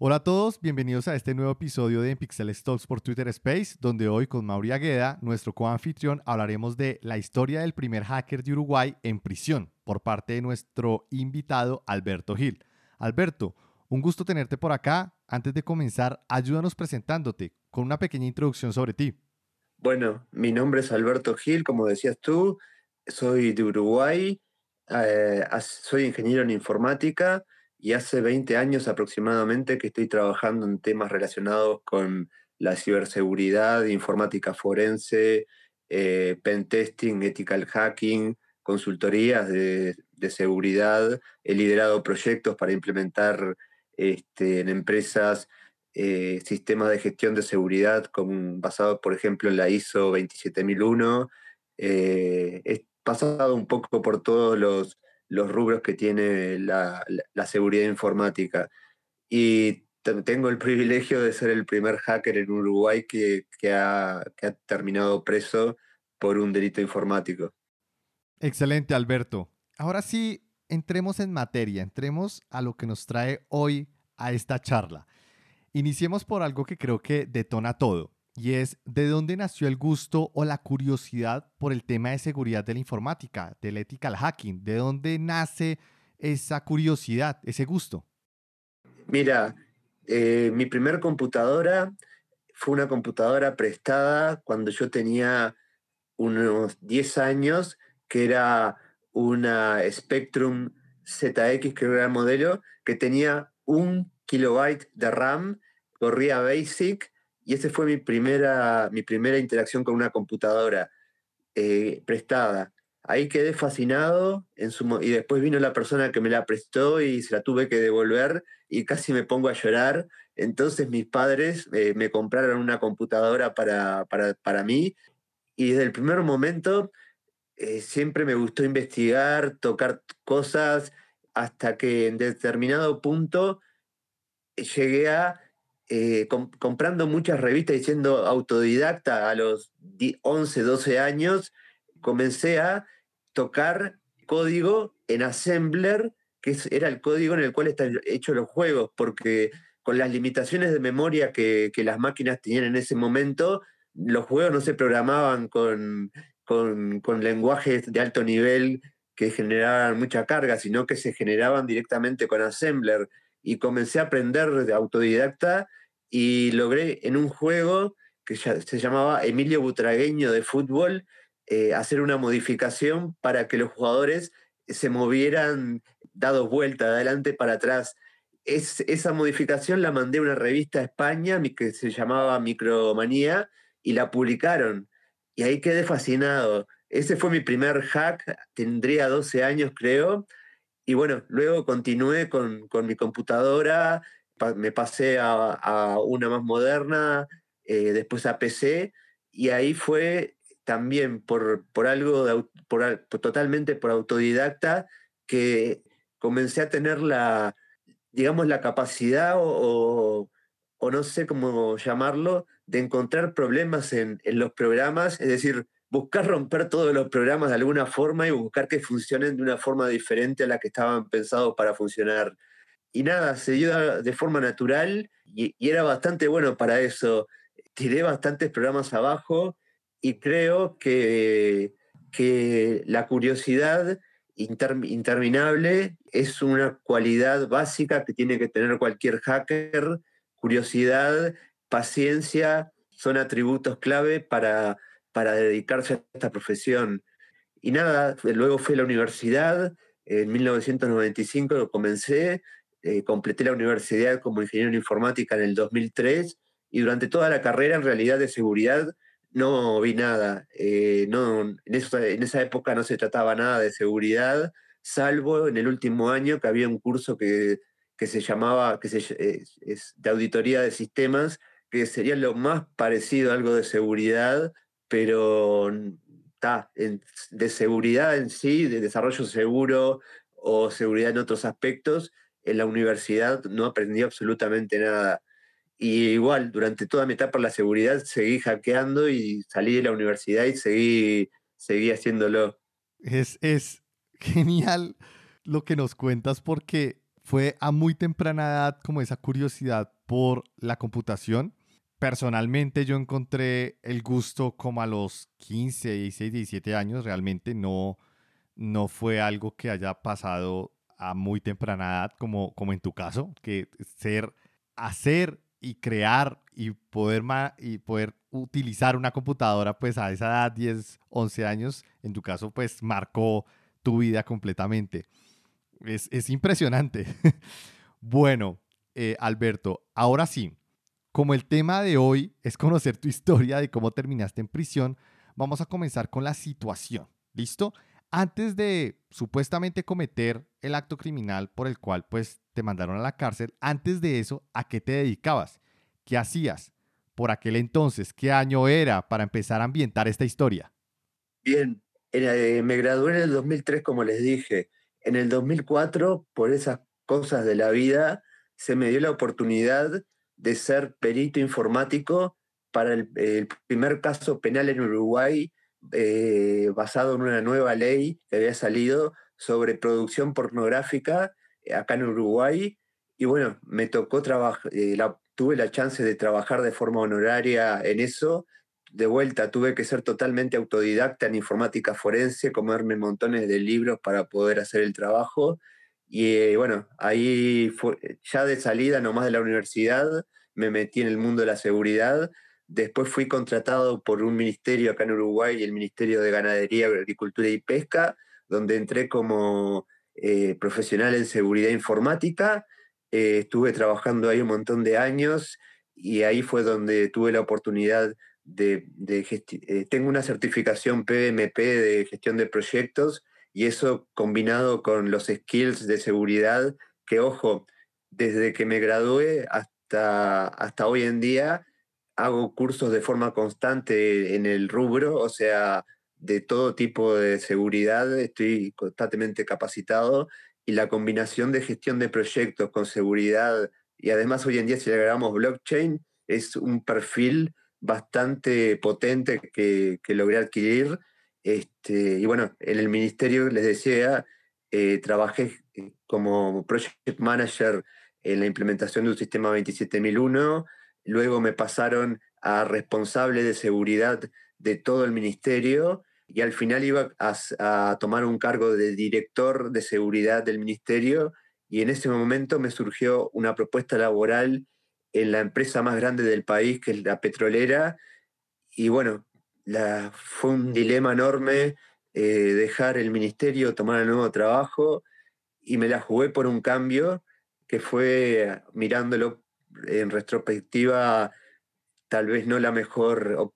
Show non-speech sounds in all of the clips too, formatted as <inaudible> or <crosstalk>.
Hola a todos, bienvenidos a este nuevo episodio de Pixel Talks por Twitter Space, donde hoy con Mauri Agueda, nuestro coanfitrión, hablaremos de la historia del primer hacker de Uruguay en prisión por parte de nuestro invitado Alberto Gil. Alberto, un gusto tenerte por acá. Antes de comenzar, ayúdanos presentándote con una pequeña introducción sobre ti. Bueno, mi nombre es Alberto Gil, como decías tú, soy de Uruguay, eh, soy ingeniero en informática y hace 20 años aproximadamente que estoy trabajando en temas relacionados con la ciberseguridad, informática forense, eh, pentesting, ethical hacking, consultorías de, seguridad. He liderado proyectos para implementar este, en empresas eh, sistemas de gestión de seguridad basados, por ejemplo, en la ISO 27001. Eh, he pasado un poco por todos los los rubros que tiene la, seguridad informática. Y tengo el privilegio de ser el primer hacker en Uruguay que, ha, terminado preso por un delito informático. Excelente, Alberto. Ahora sí, entremos en materia, entremos a lo que nos trae hoy a esta charla. Iniciemos por algo que creo que detona todo, y es de dónde nació el gusto o la curiosidad por el tema de seguridad de la informática, del ethical hacking, de dónde nace esa curiosidad, ese gusto. Mira, eh, mi primer computadora fue una computadora prestada cuando yo tenía unos 10 años, que era una Spectrum ZX, que era el modelo, que tenía un kilobyte de RAM, corría BASIC, y esa fue mi primera, mi primera interacción con una computadora eh, prestada. Ahí quedé fascinado y después vino la persona que me la prestó y se la tuve que devolver y casi me pongo a llorar. Entonces mis padres eh, me compraron una computadora para, para, mí y desde el primer momento eh, siempre me gustó investigar, tocar cosas, hasta que en determinado punto llegué a eh, comprando muchas revistas y siendo autodidacta a los 11, 12 años, comencé a tocar código en Assembler, que era el código en el cual están hechos los juegos, porque con las limitaciones de memoria que, las máquinas tenían en ese momento, los juegos no se programaban con, con, con lenguajes de alto nivel que generaban mucha carga, sino que se generaban directamente con Assembler. Y comencé a aprender de autodidacta y logré en un juego que se llamaba Emilio Butragueño de fútbol eh, hacer una modificación para que los jugadores se movieran dados vuelta de adelante para atrás. Es, esa modificación la mandé a una revista a España que se llamaba Micromanía y la publicaron. Y ahí quedé fascinado. Ese fue mi primer hack, tendría 12 años creo. Y bueno, luego continué con, con mi computadora, me pasé a, una más moderna, eh, después a PC, y ahí fue también por, por algo, totalmente por autodidacta, que comencé a tener la, digamos, la capacidad o, no sé cómo llamarlo, de encontrar problemas en, en, los programas, es decir, buscar romper todos los programas de alguna forma y buscar que funcionen de una forma diferente a la que estaban pensados para funcionar y nada, se dio de forma natural y, era bastante bueno para eso. Tiré bastantes programas abajo y creo que, que la curiosidad interminable es una cualidad básica que tiene que tener cualquier hacker. Curiosidad, paciencia son atributos clave para, para dedicarse a esta profesión. Y nada, luego fui a la universidad, en 1995 comencé, eh, completé la universidad como ingeniero en informática en el 2003 y durante toda la carrera en realidad de seguridad no vi nada. Eh, no, en, en, esa época no se trataba nada de seguridad, salvo en el último año que había un curso que, que se llamaba, que se, es, de auditoría de sistemas, que sería lo más parecido a algo de seguridad, pero está de seguridad en sí, de desarrollo seguro o seguridad en otros aspectos, en la universidad no aprendí absolutamente nada. Y igual, durante toda mi etapa en la seguridad seguí hackeando y salí de la universidad y seguí, seguí haciéndolo. Es, es genial lo que nos cuentas porque fue a muy temprana edad como esa curiosidad por la computación. Personalmente yo encontré el gusto como a los 15, 16, 17 años, realmente no, no fue algo que haya pasado a muy temprana edad como, como en tu caso, que ser, hacer y crear y poder, y poder utilizar una computadora pues a esa edad, 10, 11 años, en tu caso pues marcó tu vida completamente. Es, es impresionante. <laughs> bueno, eh, Alberto, ahora sí, como el tema de hoy es conocer tu historia de cómo terminaste en prisión, vamos a comenzar con la situación. ¿Listo? Antes de supuestamente cometer el acto criminal por el cual pues te mandaron a la cárcel, antes de eso, ¿a qué te dedicabas? ¿Qué hacías? Por aquel entonces, ¿qué año era para empezar a ambientar esta historia? Bien, eh, me gradué en el 2003, como les dije. En el 2004, por esas cosas de la vida, se me dio la oportunidad de ser perito informático para el, primer caso penal en Uruguay eh, basado en una nueva ley que había salido sobre producción pornográfica eh, acá en Uruguay. Y bueno, me tocó trabajar, tuve la chance de trabajar de forma honoraria en eso de vuelta tuve que ser totalmente autodidacta en informática forense, comerme montones de libros para poder hacer el trabajo. Y bueno, ahí ya de salida nomás de la universidad me metí en el mundo de la seguridad. Después fui contratado por un ministerio acá en Uruguay, el Ministerio de Ganadería, Agricultura y Pesca, donde entré como eh, profesional en seguridad informática. Eh, estuve trabajando ahí un montón de años y ahí fue donde tuve la oportunidad de, eh, tengo una certificación PMP de gestión de proyectos y eso combinado con los skills de seguridad, que ojo, desde que me gradué hasta, hasta hoy en día hago cursos de forma constante en el rubro, o sea, de todo tipo de seguridad, estoy constantemente capacitado y la combinación de gestión de proyectos con seguridad y además hoy en día si le agregamos blockchain es un perfil bastante potente que, logré adquirir. Este, y bueno, en el ministerio, les decía, eh, trabajé eh, como project manager en la implementación de un sistema 27001, luego me pasaron a responsable de seguridad de todo el ministerio y al final iba a, a, tomar un cargo de director de seguridad del ministerio y en ese momento me surgió una propuesta laboral en la empresa más grande del país, que es la petrolera. Y bueno, la, fue un dilema enorme eh, dejar el ministerio, tomar el nuevo trabajo, y me la jugué por un cambio que fue, mirándolo en retrospectiva, tal vez no la mejor,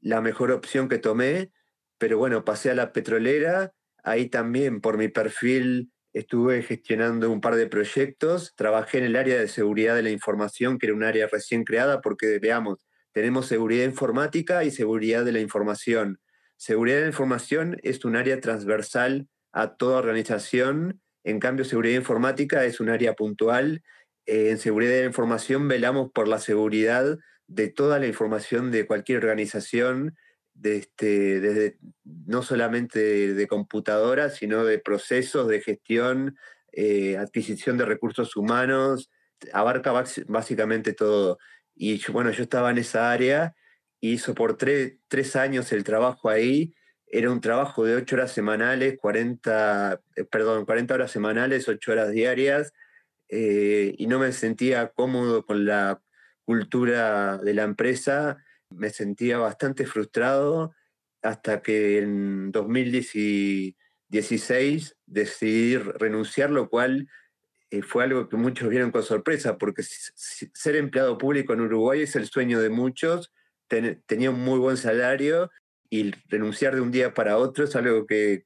la mejor opción que tomé, pero bueno, pasé a la petrolera, ahí también por mi perfil estuve gestionando un par de proyectos, trabajé en el área de seguridad de la información, que era un área recién creada, porque veamos, tenemos seguridad informática y seguridad de la información. Seguridad de la información es un área transversal a toda organización, en cambio seguridad informática es un área puntual. Eh, en seguridad de la información velamos por la seguridad de toda la información de cualquier organización, de este, desde no solamente de, computadoras, sino de procesos de gestión, eh, adquisición de recursos humanos, abarca básicamente todo. Y bueno, yo estaba en esa área y soporté tres años el trabajo ahí. Era un trabajo de ocho horas semanales, 40, eh, perdón, 40 horas semanales, ocho horas diarias, eh, y no me sentía cómodo con la cultura de la empresa me sentía bastante frustrado hasta que en 2016 decidí renunciar, lo cual eh, fue algo que muchos vieron con sorpresa, porque ser empleado público en Uruguay es el sueño de muchos, tenía un muy buen salario y renunciar de un día para otro es algo que,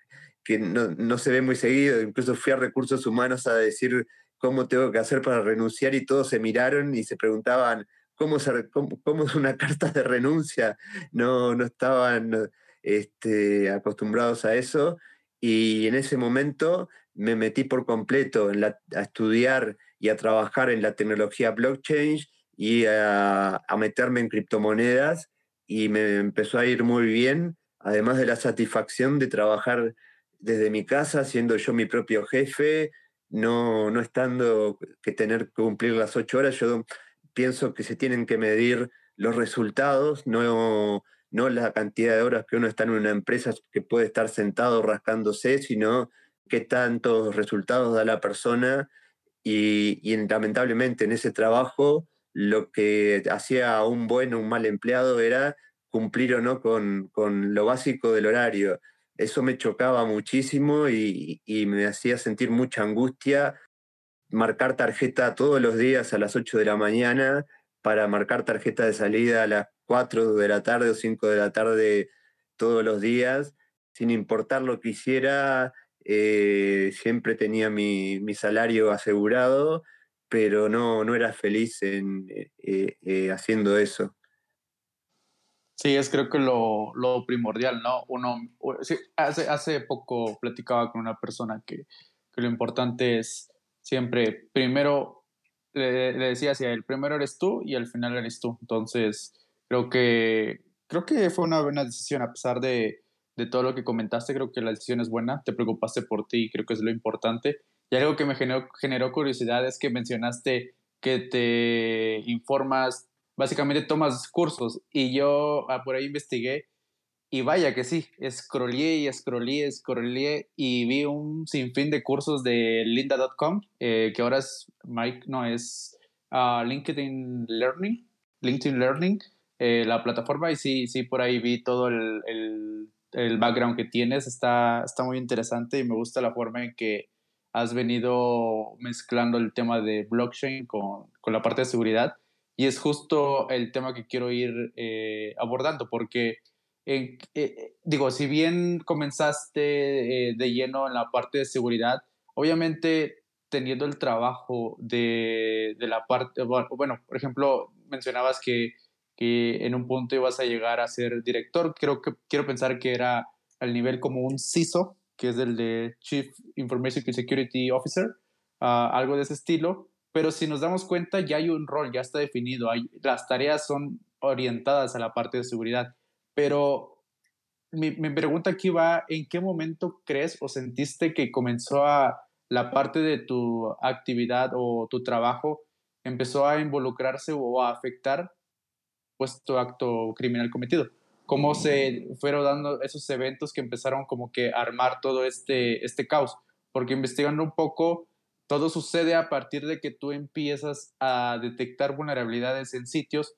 no, no, se ve muy seguido. Incluso fui a recursos humanos a decir cómo tengo que hacer para renunciar y todos se miraron y se preguntaban, cómo, es una <laughs> carta de renuncia, no, no estaban este, acostumbrados a eso. Y en ese momento me metí por completo en a estudiar y a trabajar en la tecnología blockchain y a, a, meterme en criptomonedas y me empezó a ir muy bien, además de la satisfacción de trabajar desde mi casa, siendo yo mi propio jefe, no, no estando que tener que cumplir las ocho horas, yo pienso que se tienen que medir los resultados, no, no la cantidad de horas que uno está en una empresa que puede estar sentado rascándose, sino qué tantos resultados da la persona y, lamentablemente en ese trabajo lo que hacía un buen o un mal empleado era cumplir o no con, lo básico del horario. Eso me chocaba muchísimo y, y, me hacía sentir mucha angustia marcar tarjeta todos los días a las 8 de la mañana para marcar tarjeta de salida a las 4 de la tarde o 5 de la tarde todos los días, sin importar lo que hiciera, eh, siempre tenía mi, salario asegurado, pero no, no era feliz en, eh, eh, haciendo eso. Sí, es creo que lo, primordial, ¿no? Uno, hace, hace poco platicaba con una persona que, que lo importante es siempre, primero, le, le decía hacia el primero eres tú y al final eres tú. Entonces, creo que, creo que fue una buena decisión a pesar de, de todo lo que comentaste, creo que la decisión es buena, te preocupaste por ti, creo que es lo importante. Y algo que me generó, generó curiosidad es que mencionaste que te informas, básicamente tomas cursos y yo ah, por ahí investigué y vaya que sí, scrollé y scrollé, scrollé y vi un sinfín de cursos de linda.com, eh, que ahora es Mike, no, es uh, LinkedIn Learning, LinkedIn Learning, eh, la plataforma, y sí, sí, por ahí vi todo el, el, background que tienes, está, está muy interesante y me gusta la forma en que has venido mezclando el tema de blockchain con, con la parte de seguridad. Y es justo el tema que quiero ir eh, abordando, porque eh, digo, si bien comenzaste eh, de lleno en la parte de seguridad, obviamente teniendo el trabajo de, de la parte, bueno, por ejemplo, mencionabas que, que, en un punto ibas a llegar a ser director, creo que quiero pensar que era al nivel como un CISO, que es el de Chief Information Security Officer, uh, algo de ese estilo, pero si nos damos cuenta ya hay un rol, ya está definido, hay, las tareas son orientadas a la parte de seguridad. Pero mi, pregunta aquí va, ¿en qué momento crees o sentiste que comenzó a la parte de tu actividad o tu trabajo empezó a involucrarse o a afectar pues tu acto criminal cometido? ¿Cómo se fueron dando esos eventos que empezaron como que a armar todo este, este caos? Porque investigando un poco, todo sucede a partir de que tú empiezas a detectar vulnerabilidades en sitios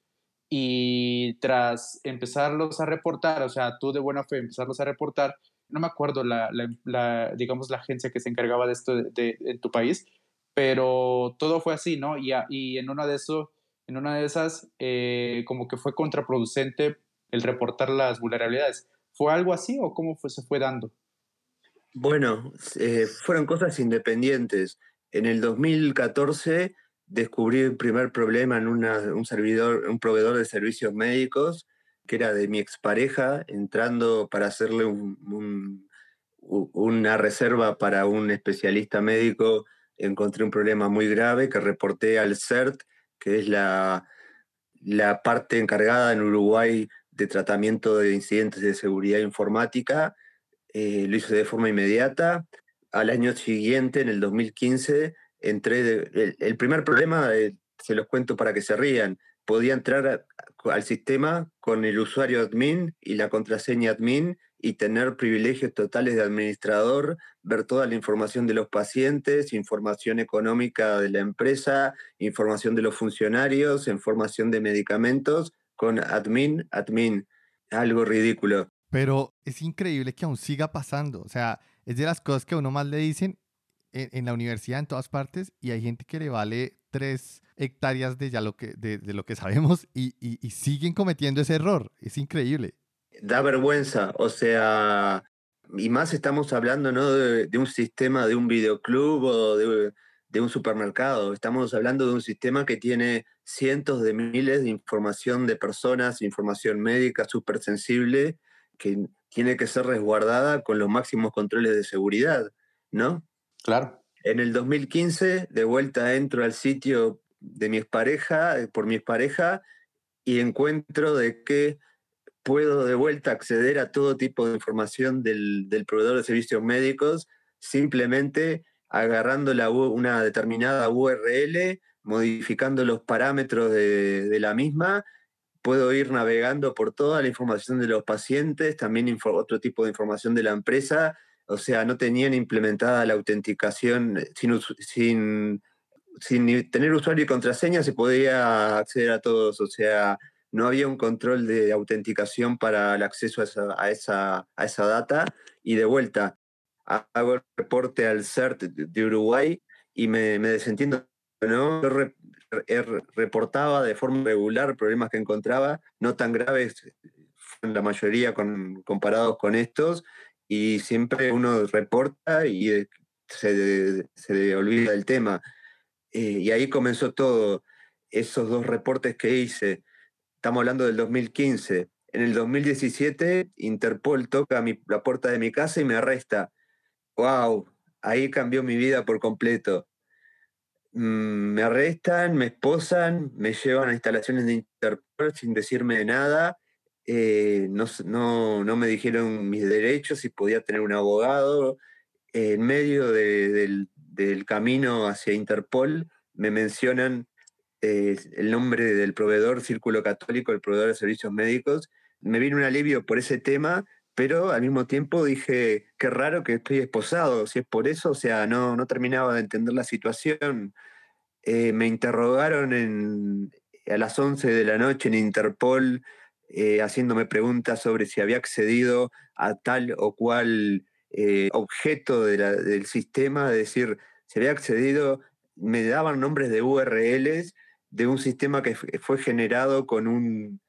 y tras empezarlos a reportar, o sea, tú de buena fe empezarlos a reportar, no me acuerdo la, la, digamos, la agencia que se encargaba de esto de, en tu país, pero todo fue así, ¿no? Y, y en una de eso, en una de esas, eh, como que fue contraproducente el reportar las vulnerabilidades. ¿Fue algo así o cómo se fue dando? Bueno, eh, fueron cosas independientes. En el 2014 descubrí el primer problema en un servidor, un proveedor de servicios médicos, que era de mi expareja, entrando para hacerle una reserva para un especialista médico, encontré un problema muy grave que reporté al CERT, que es la, la parte encargada en Uruguay de tratamiento de incidentes de seguridad informática. Eh, lo hice de forma inmediata. Al año siguiente, en el 2015, entré, el, primer problema, eh, se los cuento para que se rían, podía entrar al sistema con el usuario admin y la contraseña admin y tener privilegios totales de administrador, ver toda la información de los pacientes, información económica de la empresa, información de los funcionarios, información de medicamentos, con admin, admin. Algo ridículo. Pero es increíble que aún siga pasando. O sea, es de las cosas que a uno más le dicen en, la universidad, en todas partes, y hay gente que le vale tres hectáreas de ya lo que, de, lo que sabemos y, siguen cometiendo ese error. Es increíble. Da vergüenza, o sea, y más estamos hablando ¿no? de, un sistema de un videoclub o de, de, un supermercado. Estamos hablando de un sistema que tiene cientos de miles de información de personas, información médica súper sensible, que tiene que ser resguardada con los máximos controles de seguridad, ¿no? Claro. En el 2015, de vuelta entro al sitio de mi expareja, por mi expareja, y encuentro de que puedo de vuelta acceder a todo tipo de información del, proveedor de servicios médicos simplemente agarrando la, una determinada URL, modificando los parámetros de, la misma, puedo ir navegando por toda la información de los pacientes, también otro tipo de información de la empresa, o sea, no tenían implementada la autenticación sin, sin, sin tener usuario y contraseña, se podía acceder a todos, o sea, no había un control de autenticación para el acceso a esa, a esa, data. Y de vuelta, hago el reporte al CERT de Uruguay y me, me desentiendo. ¿no? Yo reportaba de forma regular problemas que encontraba, no tan graves la mayoría con, comparados con estos, y siempre uno reporta y se, se olvida del tema. Eh, y ahí comenzó todo. Esos dos reportes que hice, Estamos hablando del 2015. En el 2017, Interpol toca la puerta de mi casa y me arresta. ¡Wow! Ahí cambió mi vida por completo. Mm, me arrestan, me esposan, me llevan a instalaciones de Interpol sin decirme nada. Eh, no, no, me dijeron mis derechos, si podía tener un abogado. en medio del, del camino hacia Interpol me mencionan el nombre del proveedor, Círculo Católico, el proveedor de servicios médicos. Me vino un alivio por ese tema, pero al mismo tiempo dije, qué raro que estoy esposado, si es por eso, o sea, no, no terminaba de entender la situación. Eh, me interrogaron en, a las 11 de la noche en Interpol, eh, haciéndome preguntas sobre si había accedido a tal o cual eh, objeto del sistema, es decir, si había accedido, me daban nombres de URLs de un sistema que fue generado con un,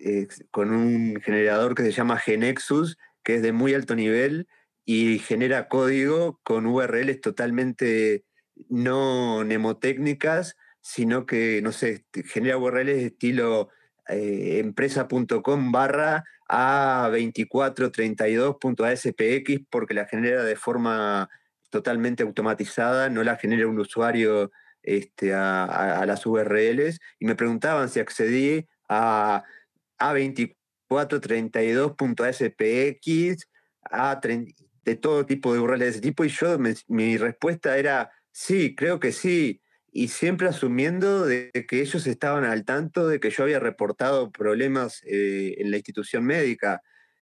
eh, con un generador que se llama Genexus, que es de muy alto nivel y genera código con URLs totalmente no mnemotécnicas, sino que, no sé, genera URLs de estilo eh, empresa.com barra A2432.aspx porque la genera de forma totalmente automatizada, no la genera un usuario este, a, las URLs y me preguntaban si accedí a A2432.spx, a de todo tipo de URLs de ese tipo, y yo mi respuesta era sí, creo que sí, y siempre asumiendo de que ellos estaban al tanto de que yo había reportado problemas eh, en la institución médica.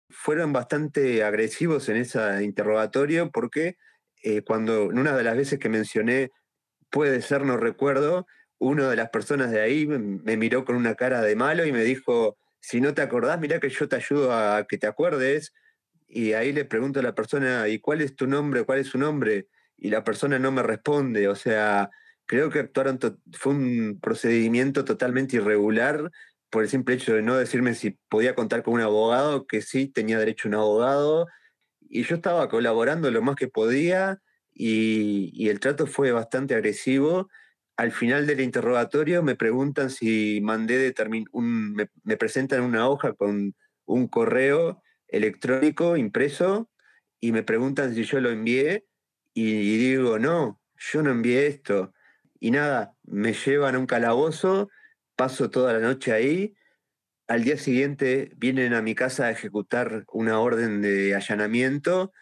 Fueron bastante agresivos en ese interrogatorio porque eh, cuando en una de las veces que mencioné puede ser, no recuerdo, una de las personas de ahí me, miró con una cara de malo y me dijo, si no te acordás, mira que yo te ayudo a que te acuerdes. Y ahí le pregunto a la persona, ¿y cuál es tu nombre? ¿Cuál es su nombre? Y la persona no me responde. O sea, creo que actuaron, fue un procedimiento totalmente irregular por el simple hecho de no decirme si podía contar con un abogado, que sí tenía derecho a un abogado. Y yo estaba colaborando lo más que podía y, el trato fue bastante agresivo. Al final del interrogatorio me preguntan si mandé un, me, me, presentan una hoja con un correo electrónico impreso y me preguntan si yo lo envié y, digo, no, yo no envié esto. Y nada, me llevan a un calabozo, paso toda la noche ahí, al día siguiente vienen a mi casa a ejecutar una orden de allanamiento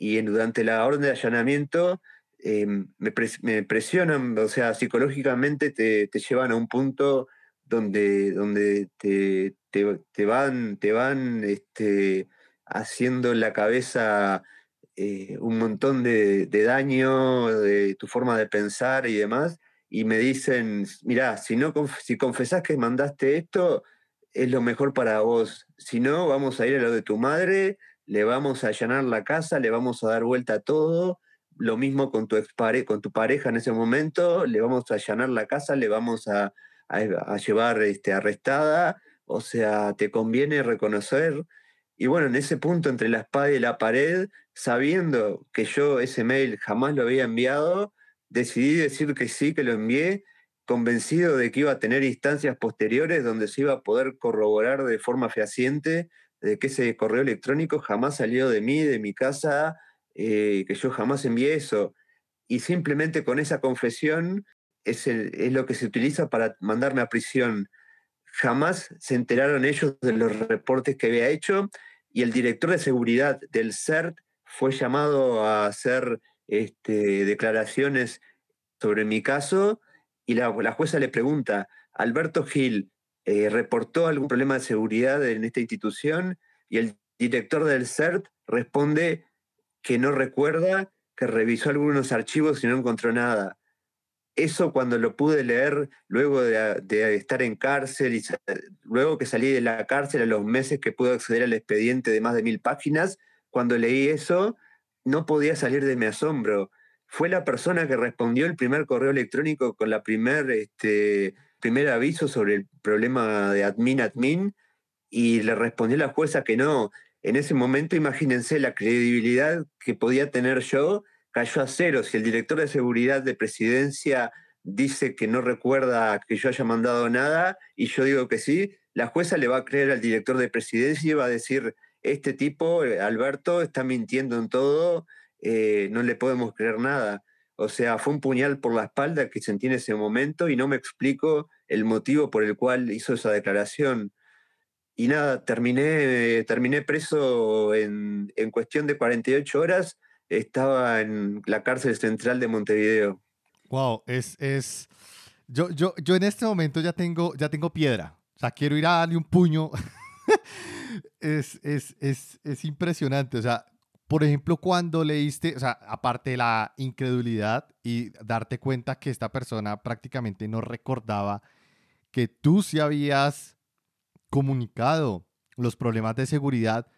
y durante la orden de allanamiento em, me, presionan, o sea, psicológicamente te, llevan a un punto donde, donde te, te, van, te van este, haciendo en la cabeza eh, un montón de, daño de tu forma de pensar y demás, y me dicen, mira, si, no, si confesás que mandaste esto, es lo mejor para vos, si no, vamos a ir a lo de tu madre le vamos a allanar la casa, le vamos a dar vuelta a todo, lo mismo con tu, con tu pareja en ese momento, le vamos a allanar la casa, le vamos a, llevar este, arrestada, o sea, te conviene reconocer. Y bueno, en ese punto entre la espada y la pared, sabiendo que yo ese mail jamás lo había enviado, decidí decir que sí, que lo envié, convencido de que iba a tener instancias posteriores donde se iba a poder corroborar de forma fehaciente de que ese correo electrónico jamás salió de mí, de mi casa, eh, que yo jamás envié eso. Y simplemente con esa confesión es, es lo que se utiliza para mandarme a prisión. Jamás se enteraron ellos de los reportes que había hecho y el director de seguridad del CERT fue llamado a ser este, declaraciones sobre mi caso y la, jueza le pregunta, Alberto Gil, eh, ¿reportó algún problema de seguridad en esta institución? Y el director del CERT responde que no recuerda, que revisó algunos archivos y no encontró nada. Eso cuando lo pude leer luego de, estar en cárcel y luego que salí de la cárcel a los meses que pude acceder al expediente de más de mil páginas, cuando leí eso, no podía salir de mi asombro. Fue la persona que respondió el primer correo electrónico con la primer, este, primer aviso sobre el problema de admin-admin y le respondió la jueza que no. En ese momento, imagínense la credibilidad que podía tener yo, cayó a cero. Si el director de seguridad de presidencia dice que no recuerda que yo haya mandado nada y yo digo que sí, la jueza le va a creer al director de presidencia y va a decir, este tipo, eh, Alberto, está mintiendo en todo, eh, no le podemos creer nada. O sea, fue un puñal por la espalda que sentí en ese momento y no me explico el motivo por el cual hizo esa declaración. Y nada, terminé, terminé preso en, en cuestión de 48 horas, estaba en la cárcel central de Montevideo. Wow, es, es, yo, yo, yo en este momento ya tengo, ya tengo piedra. O sea, quiero ir a darle un puño <laughs> es, es, es, es, impresionante. O sea, por ejemplo, cuando leíste, o sea, aparte de la incredulidad y darte cuenta que esta persona prácticamente no recordaba que tú sí habías comunicado los problemas de seguridad,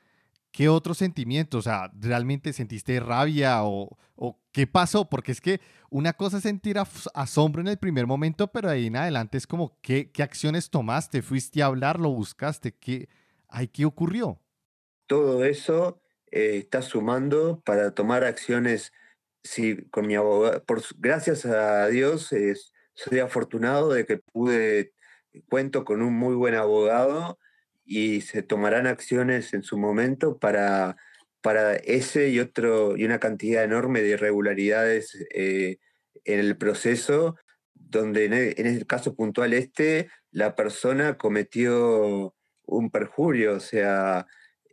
¿qué otro sentimiento? O sea, ¿realmente sentiste rabia o, o, qué pasó? Porque es que una cosa es sentir asombro en el primer momento, pero ahí en adelante es como, ¿qué, qué acciones tomaste? ¿Fuiste a hablar? ¿Lo buscaste? ¿Qué, Ay, ¿qué ocurrió? Todo eso eh, está sumando para tomar acciones. Sí, con mi abogado, por, gracias a Dios, soy afortunado de que pude, cuento con un muy buen abogado y se tomarán acciones en su momento para, para ese y otro y una cantidad enorme de irregularidades eh, en el proceso, donde en el, en el, caso puntual este, la persona cometió un perjurio, o sea,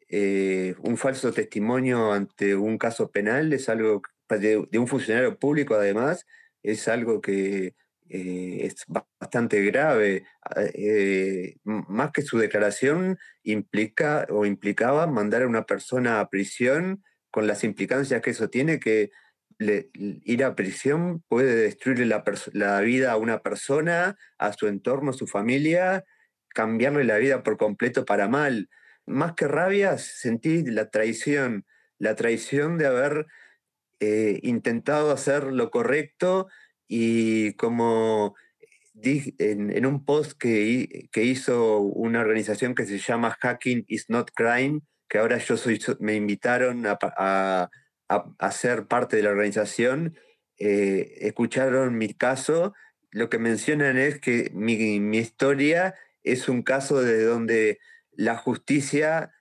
eh, un falso testimonio ante un caso penal es algo, de, un funcionario público además, es algo que eh, es bastante grave. Ah, eh, más que su declaración implica o implicaba mandar a una persona a prisión con las implicancias que eso tiene, que ir a prisión puede destruirle la, la, vida a una persona, a su entorno, a su familia, cambiarle la vida por completo para mal. Más que rabia, sentí la traición, la traición de haber eh, intentado hacer lo correcto y como dije en, un post que, que, hizo una organización que se llama Hacking is Not Crime, que ahora yo soy, me invitaron a, a, a, ser parte de la organización, eh, escucharon mi caso, lo que mencionan es que mi, mi historia es un caso de donde la justicia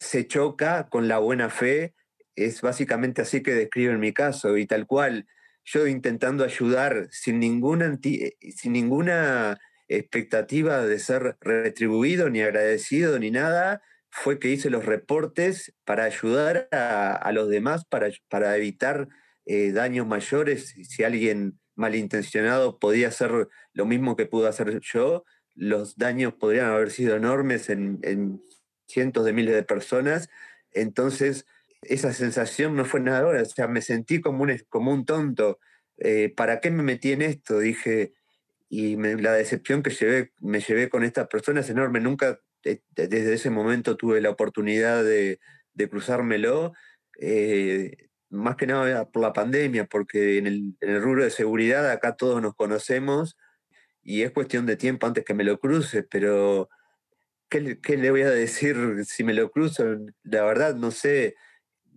se choca con la buena fe. Es básicamente así que describen mi caso y tal cual. Yo intentando ayudar sin ninguna, sin ninguna expectativa de ser retribuido, ni agradecido, ni nada, fue que hice los reportes para ayudar a, los demás, para, para evitar eh, daños mayores. Si alguien malintencionado podía hacer lo mismo que pudo hacer yo, los daños podrían haber sido enormes en, cientos de miles de personas. Entonces, esa sensación no fue nada O sea, me sentí como un, como un tonto. Eh, ¿Para qué me metí en esto? Dije, y la decepción que llevé, me llevé con estas personas es enorme. Nunca desde ese momento tuve la oportunidad de, cruzármelo. Eh, más que nada por la pandemia, porque en el, en el rubro de seguridad acá todos nos conocemos y es cuestión de tiempo antes que me lo cruce, pero ¿qué, ¿qué, le voy a decir si me lo cruzo? La verdad, no sé,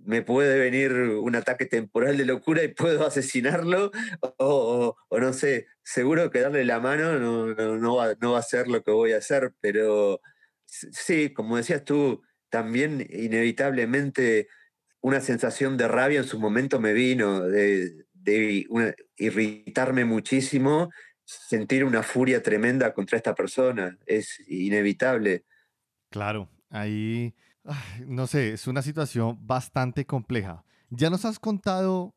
me puede venir un ataque temporal de locura y puedo asesinarlo, <laughs> o, no sé, seguro que darle la mano no, no, va, no va a ser lo que voy a hacer, pero sí, como decías tú, también inevitablemente una sensación de rabia en su momento me vino, de irritarme muchísimo sentir una furia tremenda contra esta persona. Es inevitable. Claro, ahí, no sé, es una situación bastante compleja. Ya nos has contado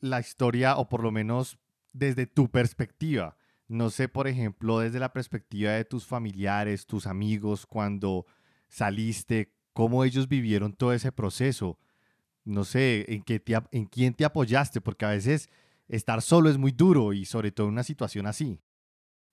la historia, o por lo menos desde tu perspectiva. No sé, por ejemplo, desde la perspectiva de tus familiares, tus amigos, cuando saliste, cómo ellos vivieron todo ese proceso. No sé, en, qué en quién te apoyaste, porque a veces estar solo es muy duro y sobre todo en una situación así.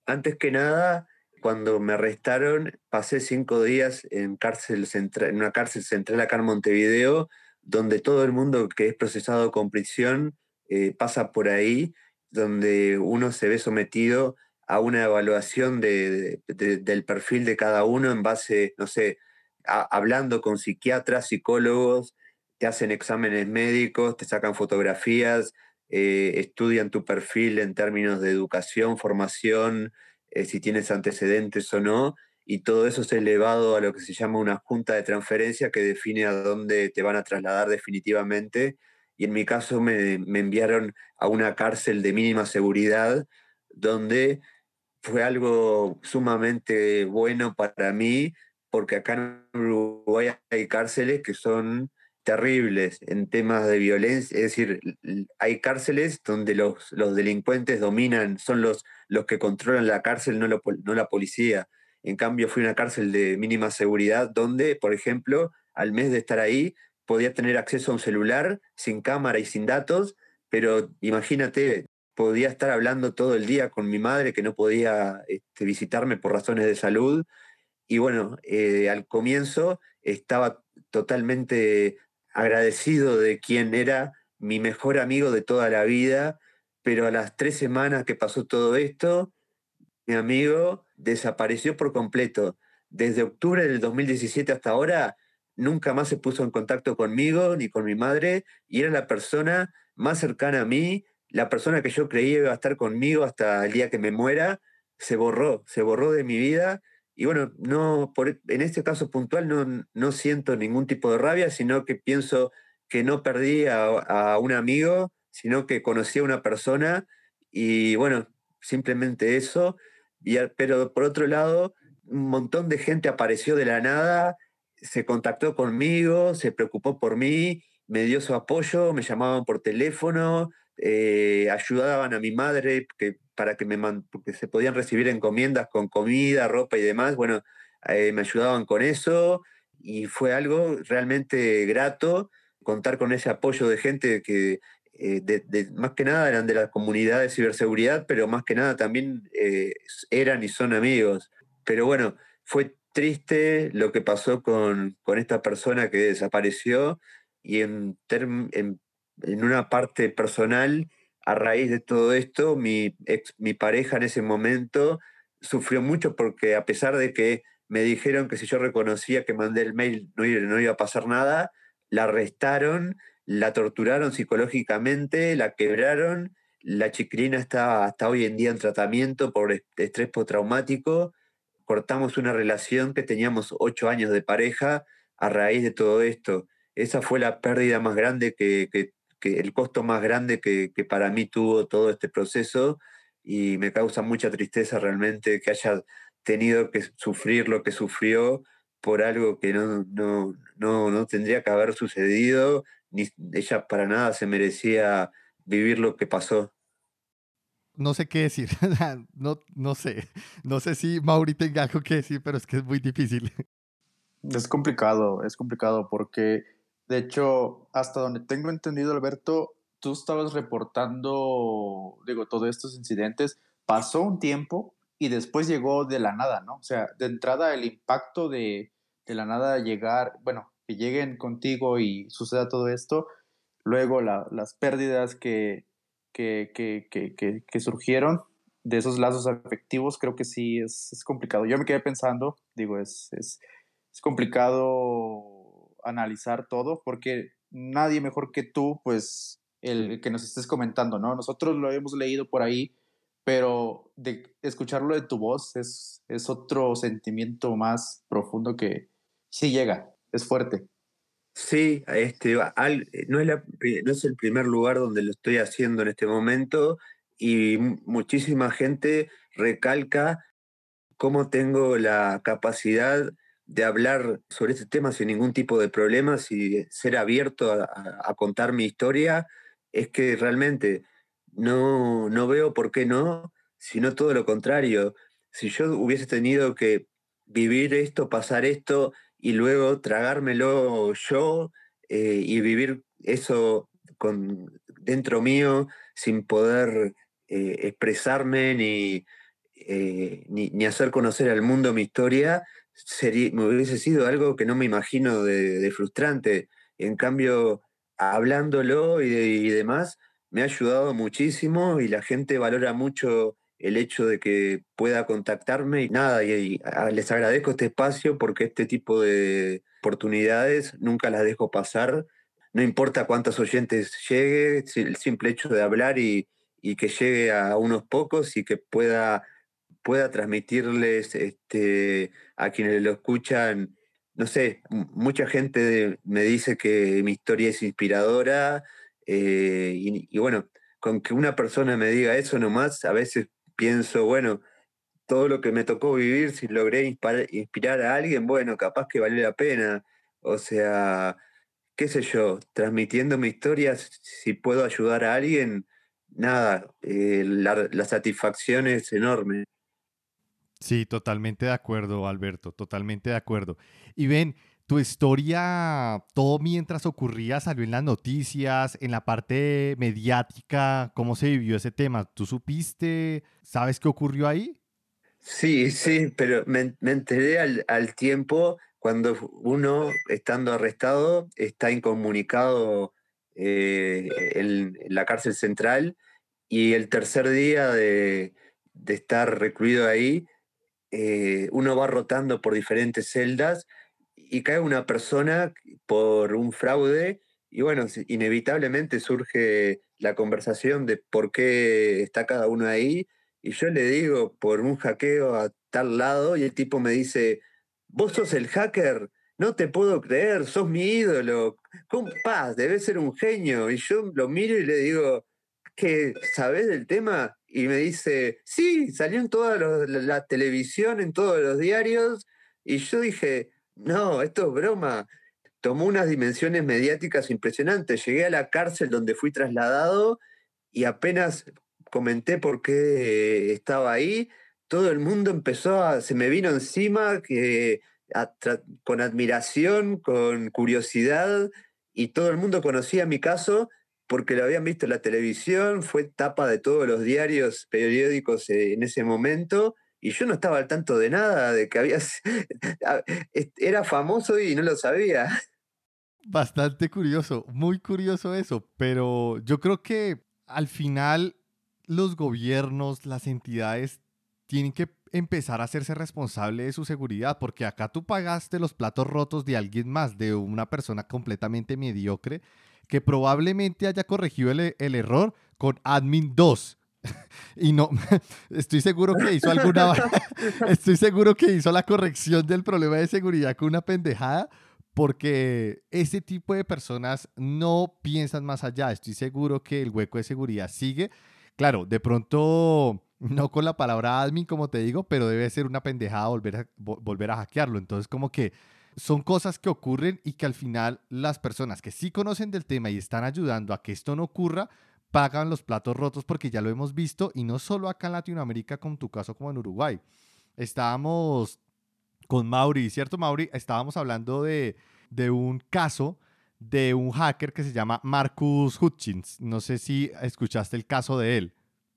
Antes que nada, cuando me arrestaron, pasé cinco días en, cárcel en una cárcel central acá en Montevideo, donde todo el mundo que es procesado con prisión eh, pasa por ahí, donde uno se ve sometido a una evaluación del perfil de cada uno en base, no sé, hablando con psiquiatras, psicólogos, te hacen exámenes médicos, te sacan fotografías, eh, estudian tu perfil en términos de educación, formación, eh, si tienes antecedentes o no, y todo eso es elevado a lo que se llama una junta de transferencia que define a dónde te van a trasladar definitivamente. Y en mi caso me, me enviaron a una cárcel de mínima seguridad, donde fue algo sumamente bueno para mí, porque acá en Uruguay hay cárceles que son terribles en temas de violencia, es decir, hay cárceles donde los, los delincuentes dominan, son los, los que controlan la cárcel, no, no la policía. En cambio, fui a una cárcel de mínima seguridad donde, por ejemplo, al mes de estar ahí, podía tener acceso a un celular sin cámara y sin datos, pero imagínate, podía estar hablando todo el día con mi madre que no podía este, visitarme por razones de salud. Y bueno, eh, al comienzo estaba totalmente agradecido de quien era mi mejor amigo de toda la vida, pero a las tres semanas que pasó todo esto, mi amigo desapareció por completo. Desde octubre del 2017 hasta ahora, nunca más se puso en contacto conmigo ni con mi madre, y era la persona más cercana a mí, la persona que yo creía iba a estar conmigo hasta el día que me muera, se borró, se borró de mi vida y bueno, no, en este caso puntual no, no, siento ningún tipo de rabia, sino que pienso que no perdí a, un amigo, sino que conocí a una persona y bueno, simplemente eso. Y, pero por otro lado, un montón de gente apareció de la nada, se contactó conmigo, se preocupó por mí, me dio su apoyo, me llamaban por teléfono, eh, ayudaban a mi madre, que para que me porque se podían recibir encomiendas con comida, ropa y demás. Bueno, eh, me ayudaban con eso y fue algo realmente grato contar con ese apoyo de gente que eh, más que nada eran de la comunidad de ciberseguridad, pero más que nada también eh, eran y son amigos. Pero bueno, fue triste lo que pasó con, con esta persona que desapareció y en, en, en una parte personal a raíz de todo esto, mi, mi pareja en ese momento sufrió mucho porque a pesar de que me dijeron que si yo reconocía que mandé el mail no iba, no iba a pasar nada, la arrestaron, la torturaron psicológicamente, la quebraron, la chiquilina está hasta hoy en día en tratamiento por estrés postraumático, cortamos una relación que teníamos ocho años de pareja a raíz de todo esto. Esa fue la pérdida más grande que, que, que el costo más grande que, para mí tuvo todo este proceso y me causa mucha tristeza realmente que haya tenido que sufrir lo que sufrió por algo que no, no, no, no tendría que haber sucedido, ni ella para nada se merecía vivir lo que pasó. No sé qué decir, <laughs> no, no sé, no sé si Mauri tenga algo que decir, pero es que es muy difícil. Es complicado, es complicado porque de hecho, hasta donde tengo entendido, Alberto, tú estabas reportando, digo, todos estos incidentes, pasó un tiempo y después llegó de la nada, ¿no? O sea, de entrada el impacto de, de la nada llegar, bueno, que lleguen contigo y suceda todo esto, luego las pérdidas que, que, que, que, surgieron de esos lazos afectivos, creo que sí es, es complicado. Yo me quedé pensando, digo, es, es, es complicado analizar todo, porque nadie mejor que tú, pues, el, que nos estés comentando, ¿no? Nosotros lo hemos leído por ahí, pero de escucharlo de tu voz es, es otro sentimiento más profundo que sí llega, es fuerte. Sí, este, no, es no es el primer lugar donde lo estoy haciendo en este momento y muchísima gente recalca cómo tengo la capacidad de hablar sobre este tema sin ningún tipo de problemas y ser abierto a, contar mi historia es que realmente no, no veo por qué no, sino todo lo contrario. Si yo hubiese tenido que vivir esto, pasar esto y luego tragármelo yo eh, y vivir eso con, dentro mío sin poder eh, expresarme eh, ni, ni, hacer conocer al mundo mi historia, sería, me hubiese sido algo que no me imagino de, frustrante. En cambio, hablándolo y, demás, me ha ayudado muchísimo y la gente valora mucho el hecho de que pueda contactarme y nada, y, les agradezco este espacio porque este tipo de oportunidades nunca las dejo pasar no importa cuántos oyentes llegue, el simple hecho de hablar y, que llegue a unos pocos y que pueda, pueda transmitirles este, a quienes lo escuchan, no sé, mucha gente me dice que mi historia es inspiradora eh, y, bueno, con que una persona me diga eso nomás, a veces pienso, bueno, todo lo que me tocó vivir, si logré inspirar a alguien, bueno, capaz que vale la pena. O sea, qué sé yo, transmitiendo mi historia, si puedo ayudar a alguien, nada, eh, la, satisfacción es enorme. Sí, totalmente de acuerdo, Alberto, totalmente de acuerdo. Y ven, tu historia, todo mientras ocurría, salió en las noticias, en la parte mediática, ¿cómo se vivió ese tema? ¿Tú supiste? ¿Sabes qué ocurrió ahí? Sí, sí, pero me, enteré al, al, tiempo cuando uno, estando arrestado, está incomunicado eh, en, la cárcel central y el tercer día de, estar recluido ahí, eh, uno va rotando por diferentes celdas y cae una persona por un fraude y bueno, inevitablemente surge la conversación de por qué está cada uno ahí y yo le digo por un hackeo a tal lado y el tipo me dice, vos sos el hacker, no te puedo creer, sos mi ídolo, paz, debes ser un genio. Y yo lo miro y le digo, ¿qué sabés del tema? Y me dice, sí, salió en toda la, televisión, en todos los diarios. Y yo dije, no, esto es broma. Tomó unas dimensiones mediáticas impresionantes. Llegué a la cárcel donde fui trasladado y apenas comenté por qué estaba ahí, todo el mundo empezó a, se me vino encima que, con admiración, con curiosidad, y todo el mundo conocía mi caso porque lo habían visto en la televisión, fue tapa de todos los diarios, periódicos eh, en ese momento, y yo no estaba al tanto de nada, de que había, <laughs> era famoso y no lo sabía. Bastante curioso, muy curioso eso, pero yo creo que al final los gobiernos, las entidades tienen que empezar a hacerse responsable de su seguridad, porque acá tú pagaste los platos rotos de alguien más, de una persona completamente mediocre, que probablemente haya corregido el, error con admin 2. <laughs> y no, <laughs> estoy seguro que hizo alguna, <laughs> estoy seguro que hizo la corrección del problema de seguridad con una pendejada, porque ese tipo de personas no piensan más allá. Estoy seguro que el hueco de seguridad sigue. Claro, de pronto no con la palabra admin, como te digo, pero debe ser una pendejada volver a, volver a hackearlo. Entonces, como que son cosas que ocurren y que al final las personas que sí conocen del tema y están ayudando a que esto no ocurra, pagan los platos rotos porque ya lo hemos visto y no solo acá en Latinoamérica, como tu caso, como en Uruguay. Estábamos con Mauri, ¿cierto, Mauri? Estábamos hablando de, de un caso de un hacker que se llama Marcus Hutchins. No sé si escuchaste el caso de él.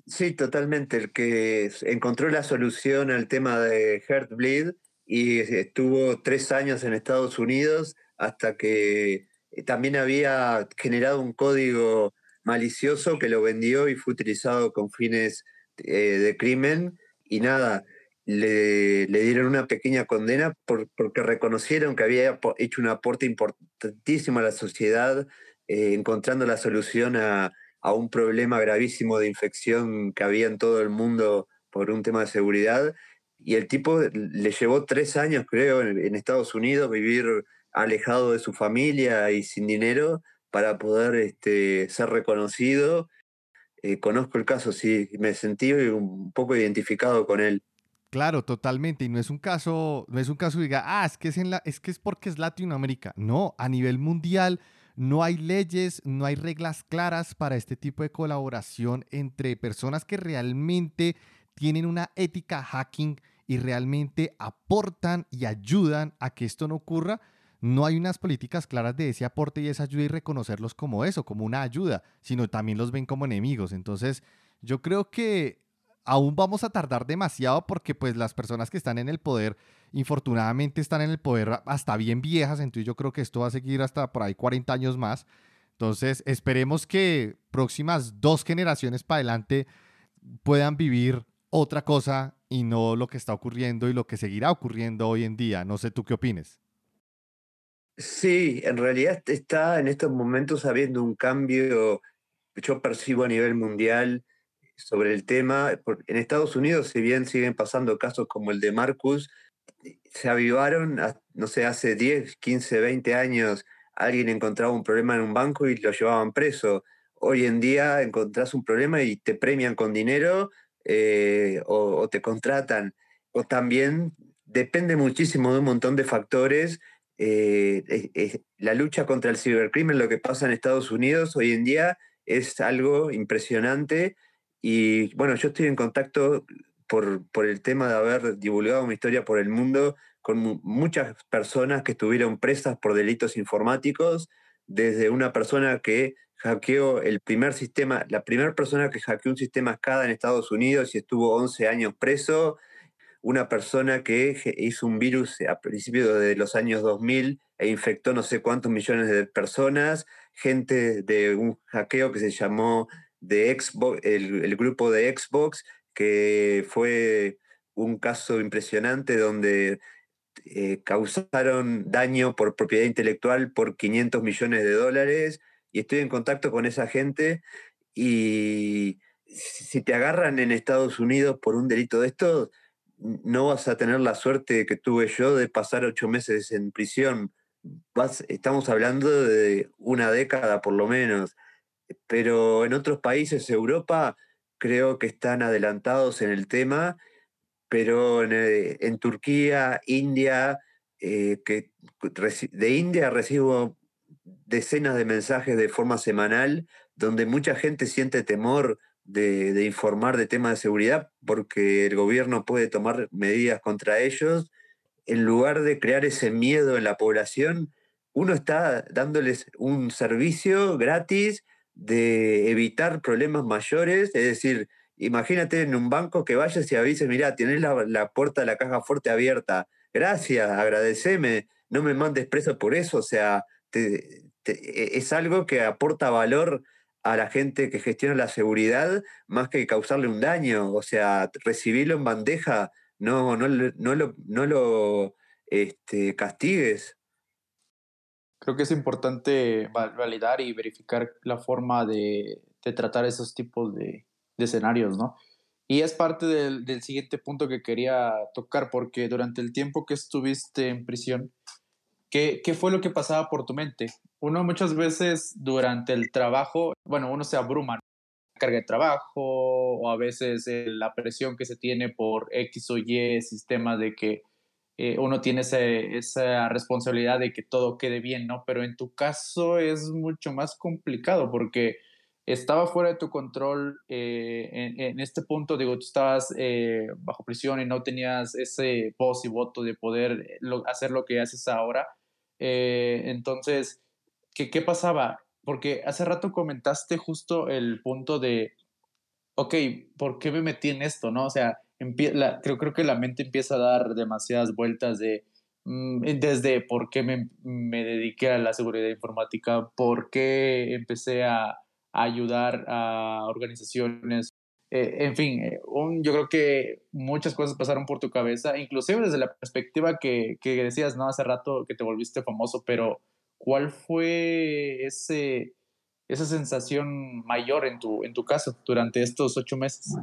Sí, totalmente. El que encontró la solución al tema de Heartbleed y estuvo tres años en Estados Unidos hasta que eh, también había generado un código malicioso que lo vendió y fue utilizado con fines eh, de crimen. Y nada, le, dieron una pequeña condena porque reconocieron que había hecho un aporte importantísimo a la sociedad, eh, encontrando la solución a a un problema gravísimo de infección que había en todo el mundo por un tema de seguridad. Y el tipo le llevó tres años, creo, en, Estados Unidos, vivir alejado de su familia y sin dinero para poder este, ser reconocido. Eh, conozco el caso, sí, me sentí un poco identificado con él. Claro, totalmente. Y no es un caso, no es un caso que diga, ah, es que es, en la, es que es porque es Latinoamérica. No, a nivel mundial no hay leyes, no hay reglas claras para este tipo de colaboración entre personas que realmente tienen una ética hacking y realmente aportan y ayudan a que esto no ocurra. No hay unas políticas claras de ese aporte y esa ayuda y reconocerlos como eso, como una ayuda, sino también los ven como enemigos. Entonces, yo creo que aún vamos a tardar demasiado porque pues las personas que están en el poder, infortunadamente están en el poder hasta bien viejas, entonces yo creo que esto va a seguir hasta por ahí 40 años más. Entonces esperemos que próximas dos generaciones para adelante puedan vivir otra cosa y no lo que está ocurriendo y lo que seguirá ocurriendo hoy en día. No sé tú qué opines. Sí, en realidad está en estos momentos habiendo un cambio que yo percibo a nivel mundial sobre el tema. En Estados Unidos, si bien siguen pasando casos como el de Marcus, se avivaron, no sé, hace 10, 15, 20 años alguien encontraba un problema en un banco y lo llevaban preso. Hoy en día encontrás un problema y te premian con dinero eh, o, te contratan. O también depende muchísimo de un montón de factores. Eh, la lucha contra el cibercrimen, lo que pasa en Estados Unidos hoy en día es algo impresionante y bueno, yo estoy en contacto por, por el tema de haber divulgado mi historia por el mundo con muchas personas que estuvieron presas por delitos informáticos, desde una persona que hackeó el primer sistema, la primera persona que hackeó un sistema SCADA en Estados Unidos y estuvo 11 años preso, una persona que hizo un virus a principios de los años 2000 e infectó no sé cuántos millones de personas, gente de un hackeo que se llamó de Xbox, el, grupo de Xbox, que fue un caso impresionante donde eh, causaron daño por propiedad intelectual por 500 millones de dólares y estoy en contacto con esa gente y si te agarran en Estados Unidos por un delito de esto, no vas a tener la suerte que tuve yo de pasar ocho meses en prisión. estamos hablando de una década por lo menos pero en otros países, Europa, creo que están adelantados en el tema, pero en, eh, Turquía, India, eh, de India recibo decenas de mensajes de forma semanal donde mucha gente siente temor de, de, informar de temas de seguridad porque el gobierno puede tomar medidas contra ellos. En lugar de crear ese miedo en la población, uno está dándoles un servicio gratis de evitar problemas mayores, es decir, imagínate en un banco que vayas y avises, mira, tienes la, puerta de la caja fuerte abierta, gracias, agradeceme, no me mandes preso por eso, o sea, es algo que aporta valor a la gente que gestiona la seguridad más que causarle un daño, o sea, recibirlo en bandeja, no, no, no lo, no lo este, castigues creo que es importante validar y verificar la forma de, tratar esos tipos de, escenarios, ¿no? Y es parte del, siguiente punto que quería tocar, porque durante el tiempo que estuviste en prisión, ¿qué, fue lo que pasaba por tu mente? Uno muchas veces durante el trabajo, bueno, uno se abruma, carga de trabajo o a veces eh, la presión que se tiene por X o Y sistema de que eh, uno tiene esa responsabilidad de que todo quede bien, ¿no? Pero en tu caso es mucho más complicado porque estaba fuera de tu control eh, en, este punto, digo, tú estabas eh, bajo prisión y no tenías ese voz y voto de poder hacer lo que haces ahora. entonces, ¿qué, ¿qué pasaba? Porque hace rato comentaste justo el punto de, ok, ¿por qué me metí en esto, no? O sea, creo, creo que la mente empieza a dar demasiadas vueltas de mm, desde por qué me, me, dediqué a la seguridad informática, por qué empecé a, ayudar a organizaciones. Eh, en fin, eh, yo creo que muchas cosas pasaron por tu cabeza, inclusive desde la perspectiva que, que decías, ¿no? Hace rato que te volviste famoso, pero ¿cuál fue ese, esa sensación mayor en tu, en tu caso durante estos ocho meses?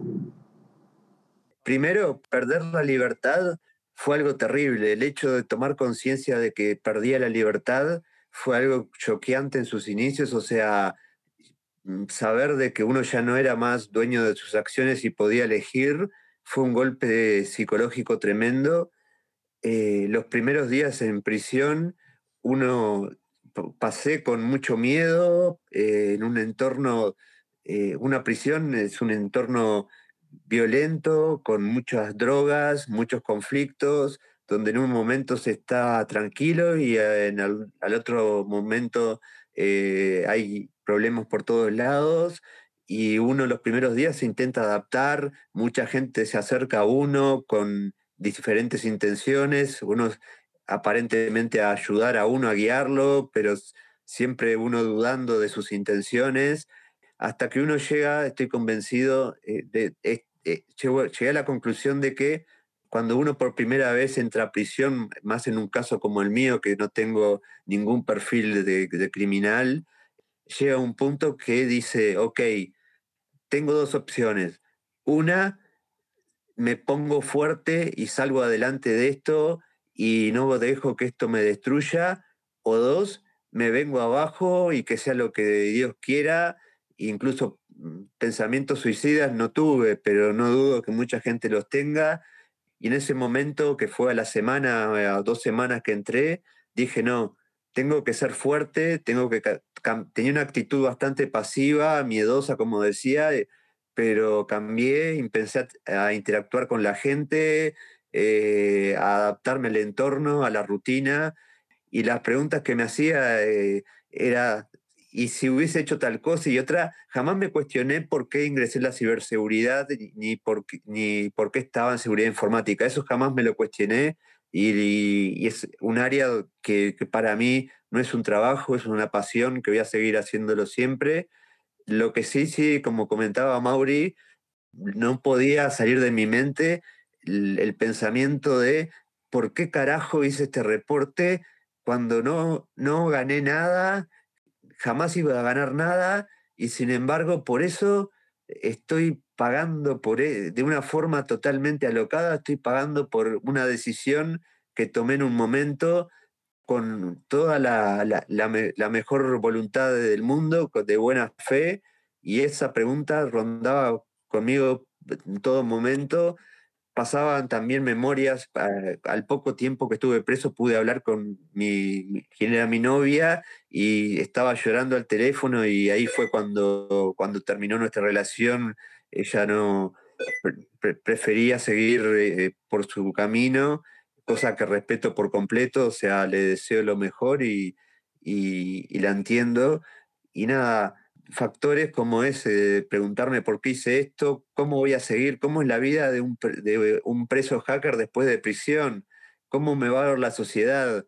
Primero, perder la libertad fue algo terrible. El hecho de tomar conciencia de que perdía la libertad fue algo choqueante en sus inicios, o sea, mm, saber de que uno ya no era más dueño de sus acciones y podía elegir fue un golpe psicológico tremendo. Eh, los primeros días en prisión, uno pasé con mucho miedo eh, en un entorno, eh, una prisión es un entorno violento, con muchas drogas, muchos conflictos, donde en un momento se está tranquilo y en al otro momento hay problemas por todos lados y uno los primeros días se intenta adaptar, mucha gente se acerca a uno con diferentes intenciones, unos aparentemente a ayudar a uno a guiarlo, pero siempre uno dudando de sus intenciones, hasta que uno llega, estoy convencido, eh, eh, llegué a la conclusión de que cuando uno por primera vez entra a prisión, más en un caso como el mío, que no tengo ningún perfil de, de criminal, llega a un punto que dice, ok, tengo dos opciones. Una, me pongo fuerte y salgo adelante de esto y no dejo que esto me destruya. O dos, me vengo abajo y que sea lo que Dios quiera. Incluso mm, pensamientos suicidas no tuve, pero no dudo que mucha gente los tenga. Y en ese momento, que fue a la semana, a dos semanas que entré, dije, no, tengo que ser fuerte, tengo que... Tenía una actitud bastante pasiva, miedosa, como decía, eh, pero cambié y empecé a, interactuar con la gente, eh, a adaptarme al entorno, a la rutina, y las preguntas que me hacía eh, era, ¿y si hubiese hecho tal cosa y otra? Jamás me cuestioné por qué ingresé en la ciberseguridad ni por, qué, ni por qué estaba en seguridad informática. Eso jamás me lo cuestioné y, es un área que, para mí no es un trabajo, es una pasión que voy a seguir haciéndolo siempre lo que sí, sí, como comentaba Mauri, no podía salir de mi mente el, pensamiento de por qué carajo hice este reporte cuando no, no gané nada, jamás iba a ganar nada y sin embargo por eso estoy pagando por, e, de una forma totalmente alocada, estoy pagando por una decisión que tomé en un momento con toda la, la, mejor voluntad del mundo, de buena fe, y esa pregunta rondaba conmigo en todo momento. Pasaban también memorias, al poco tiempo que estuve preso pude hablar con mi, quien era mi novia y estaba llorando al teléfono y ahí fue cuando, cuando terminó nuestra relación. Ella no prefería seguir eh, por su camino cosa que respeto por completo, o sea, le deseo lo mejor y, la entiendo. Y nada, factores como ese, preguntarme por qué hice esto, cómo voy a seguir, cómo es la vida de un, de un preso hacker después de prisión, cómo me va a ver la sociedad.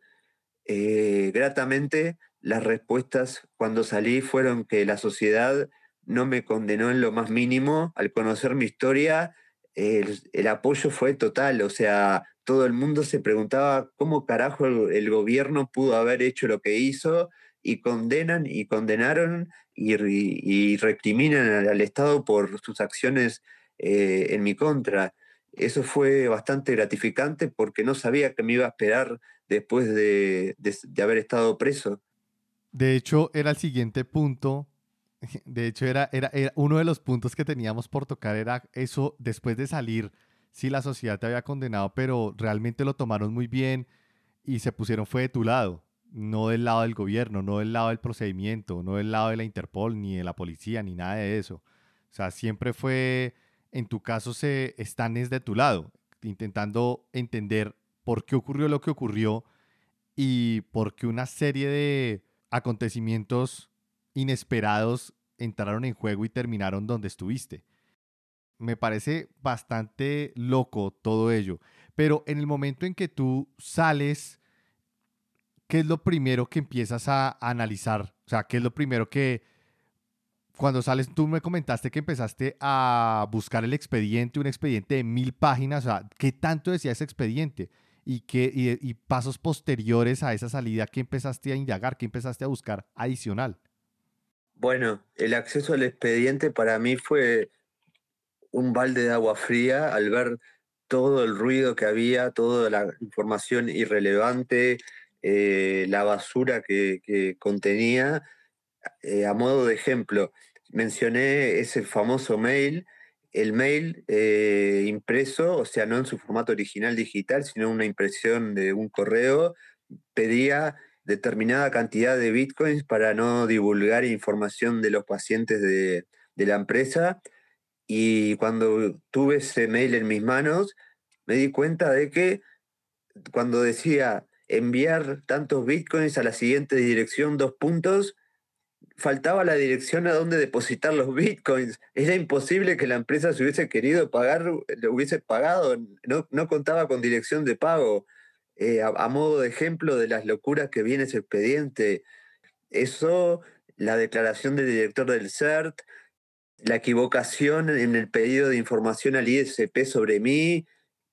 Eh, gratamente, las respuestas cuando salí fueron que la sociedad no me condenó en lo más mínimo. Al conocer mi historia, el, el apoyo fue total, o sea, todo el mundo se preguntaba cómo carajo el, gobierno pudo haber hecho lo que hizo y condenan y condenaron y, recriminan al, Estado por sus acciones eh, en mi contra. Eso fue bastante gratificante porque no sabía que me iba a esperar después de, haber estado preso. De hecho, era el siguiente punto. <laughs> De hecho, era, era, uno de los puntos que teníamos por tocar, era eso después de salir sí la sociedad te había condenado, pero realmente lo tomaron muy bien y se pusieron fue de tu lado, no del lado del gobierno, no del lado del procedimiento, no del lado de la Interpol, ni de la policía, ni nada de eso. O sea, siempre fue, en tu caso, se están de tu lado, intentando entender por qué ocurrió lo que ocurrió y por qué una serie de acontecimientos inesperados entraron en juego y terminaron donde estuviste me parece bastante loco todo ello. Pero en el momento en que tú sales, ¿qué es lo primero que empiezas a analizar? O sea, ¿qué es lo primero que cuando sales, tú me comentaste que empezaste a buscar el expediente, un expediente de mil páginas, o sea, ¿qué tanto decía ese expediente? ¿Y, qué, y, pasos posteriores a esa salida, ¿qué empezaste a indagar? ¿Qué empezaste a buscar adicional? Bueno, el acceso al expediente para mí fue un balde de agua fría al ver todo el ruido que había, toda la información irrelevante, eh, la basura que, contenía. Eh, a modo de ejemplo, mencioné ese famoso mail, el mail eh, impreso, o sea, no en su formato original digital, sino una impresión de un correo, pedía determinada cantidad de bitcoins para no divulgar información de los pacientes de, de la empresa. Y cuando tuve ese mail en mis manos, me di cuenta de que cuando decía enviar tantos bitcoins a la siguiente dirección, dos puntos, faltaba la dirección a donde depositar los bitcoins. Era imposible que la empresa se hubiese querido pagar, lo hubiese pagado, no, no contaba con dirección de pago. Eh, a, modo de ejemplo de las locuras que viene ese expediente, eso, la declaración del director del CERT, la equivocación en el pedido de información al ISP sobre mí.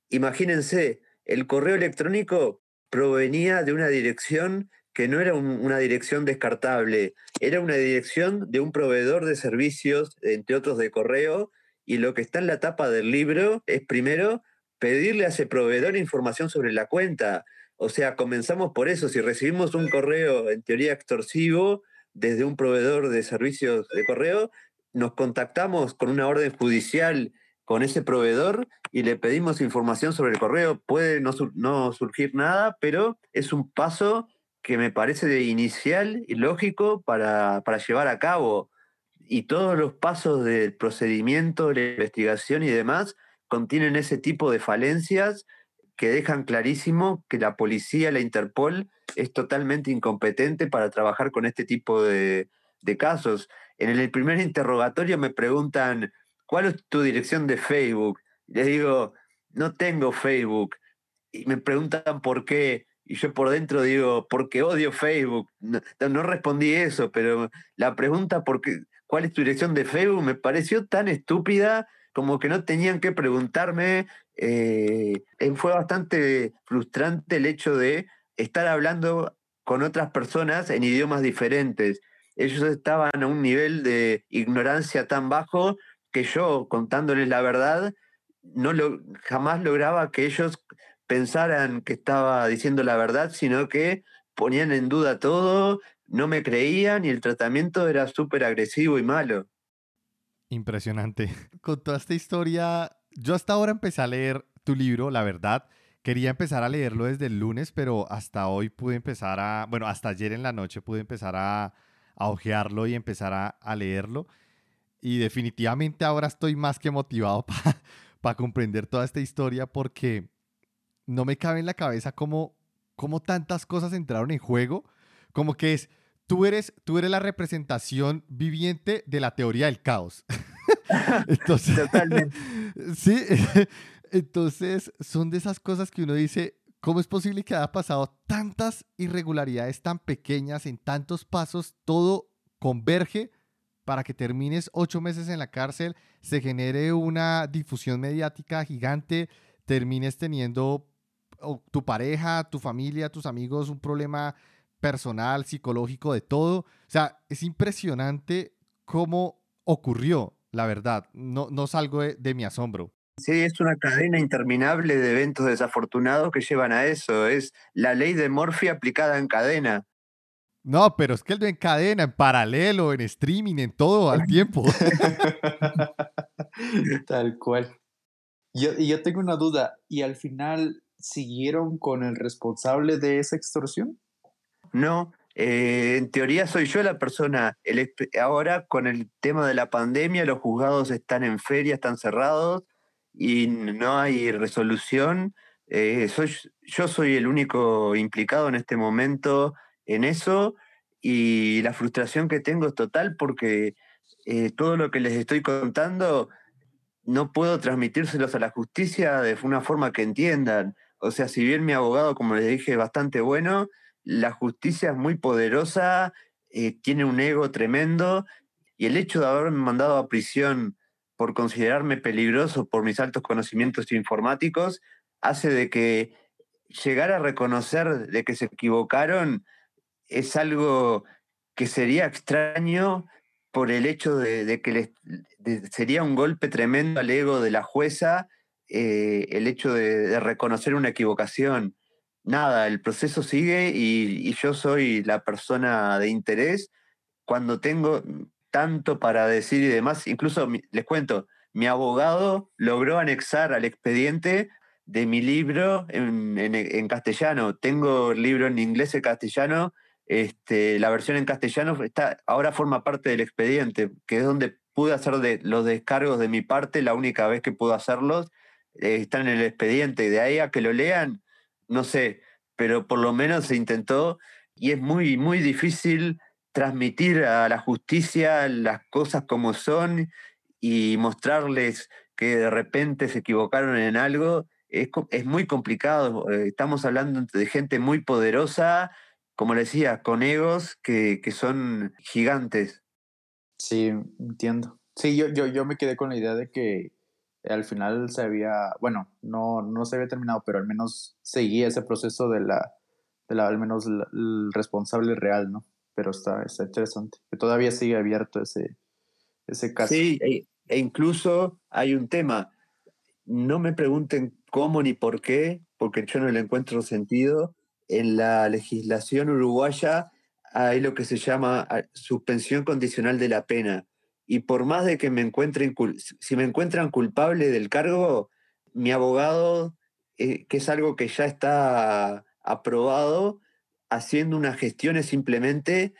Imagínense, el correo electrónico provenía de una dirección que no era una dirección descartable, era una dirección de un proveedor de servicios, entre otros de correo, y lo que está en la tapa del libro es primero pedirle a ese proveedor información sobre la cuenta. O sea, comenzamos por eso, si recibimos un correo en teoría extorsivo desde un proveedor de servicios de correo, nos contactamos con una orden judicial con ese proveedor y le pedimos información sobre el correo. Puede no, no surgir nada, pero es un paso que me parece de inicial y lógico para, para llevar a cabo. Y todos los pasos del procedimiento, la investigación y demás contienen ese tipo de falencias que dejan clarísimo que la policía, la Interpol, es totalmente incompetente para trabajar con este tipo de, de casos. En el primer interrogatorio me preguntan, ¿cuál es tu dirección de Facebook? Les digo, no tengo Facebook. Y me preguntan por qué. Y yo por dentro digo, porque odio Facebook. No, respondí eso, pero la pregunta, ¿cuál es tu dirección de Facebook? Me pareció tan estúpida como que no tenían que preguntarme. Eh, fue bastante frustrante el hecho de estar hablando con otras personas en idiomas diferentes ellos estaban a un nivel de ignorancia tan bajo que yo, contándoles la verdad, no lo, jamás lograba que ellos pensaran que estaba diciendo la verdad, sino que ponían en duda todo, no me creían y el tratamiento era súper agresivo y malo. Impresionante. <laughs> Con toda esta historia, yo hasta ahora empecé a leer tu libro, la verdad. Quería empezar a leerlo desde el lunes, pero hasta hoy pude empezar a, bueno, hasta ayer en la noche pude empezar a, a ojearlo y empezar a, leerlo. Y definitivamente ahora estoy más que motivado <laughs> para comprender toda esta historia porque no me cabe en la cabeza cómo, cómo tantas cosas entraron en juego. Como que es, tú eres, tú eres la representación viviente de la teoría del caos. <laughs> entonces, Totalmente. <laughs> sí, entonces son de esas cosas que uno dice, ¿Cómo es posible que haya pasado tantas irregularidades tan pequeñas en tantos pasos? Todo converge para que termines ocho meses en la cárcel, se genere una difusión mediática gigante, termines teniendo tu pareja, tu familia, tus amigos, un problema personal, psicológico, de todo. O sea, es impresionante cómo ocurrió, la verdad. No, no salgo de mi asombro. Sí, es una cadena interminable de eventos desafortunados que llevan a eso. Es la ley de Morphy aplicada en cadena. No, pero es que el en cadena, en paralelo, en streaming, en todo al <laughs> tiempo. <laughs> Tal cual. Yo, y yo tengo una duda. ¿Y al final siguieron con el responsable de esa extorsión? No, eh, en teoría soy yo la persona. ahora con el tema de la pandemia, los juzgados están en feria, están cerrados y no hay resolución. Eh, soy, yo soy el único implicado en este momento en eso y la frustración que tengo es total porque eh, todo lo que les estoy contando no puedo transmitírselos a la justicia de una forma que entiendan. O sea, si bien mi abogado, como les dije, es bastante bueno, la justicia es muy poderosa, eh, tiene un ego tremendo y el hecho de haberme mandado a prisión por considerarme peligroso por mis altos conocimientos informáticos, hace de que llegar a reconocer de que se equivocaron es algo que sería extraño por el hecho de, que sería un golpe tremendo al ego de la jueza eh, el hecho de, reconocer una equivocación. Nada, el proceso sigue y, y yo soy la persona de interés cuando tengo tanto para decir y demás. Incluso les cuento, mi abogado logró anexar al expediente de mi libro en, castellano. Tengo el libro en inglés y castellano Este, la versión en castellano está, ahora forma parte del expediente, que es donde pude hacer los descargos de mi parte, la única vez que puedo hacerlos, eh, está en el expediente. De ahí a que lo lean, no sé, pero por lo menos se intentó y es muy, muy difícil transmitir a la justicia las cosas como son y mostrarles que de repente se equivocaron en algo. Es, es muy complicado. Eh, estamos hablando de gente muy poderosa como le decía, con egos que, son gigantes. Sí, entiendo. Sí, yo, yo, yo me quedé con la idea de que al final se había, bueno, no, no se había terminado, pero al menos seguía ese proceso de la, de la al menos el responsable real, ¿no? Pero está, está interesante, que todavía sigue abierto ese, ese caso. Sí, e, e incluso hay un tema, no me pregunten cómo ni por qué, porque yo no le encuentro sentido, en la legislación uruguaya hay lo que se llama ah, suspensión condicional de la pena. Y por más de que me encuentren, si me encuentran culpable del cargo, mi abogado, eh, que es algo que ya está aprobado, haciendo unas gestiones simplemente,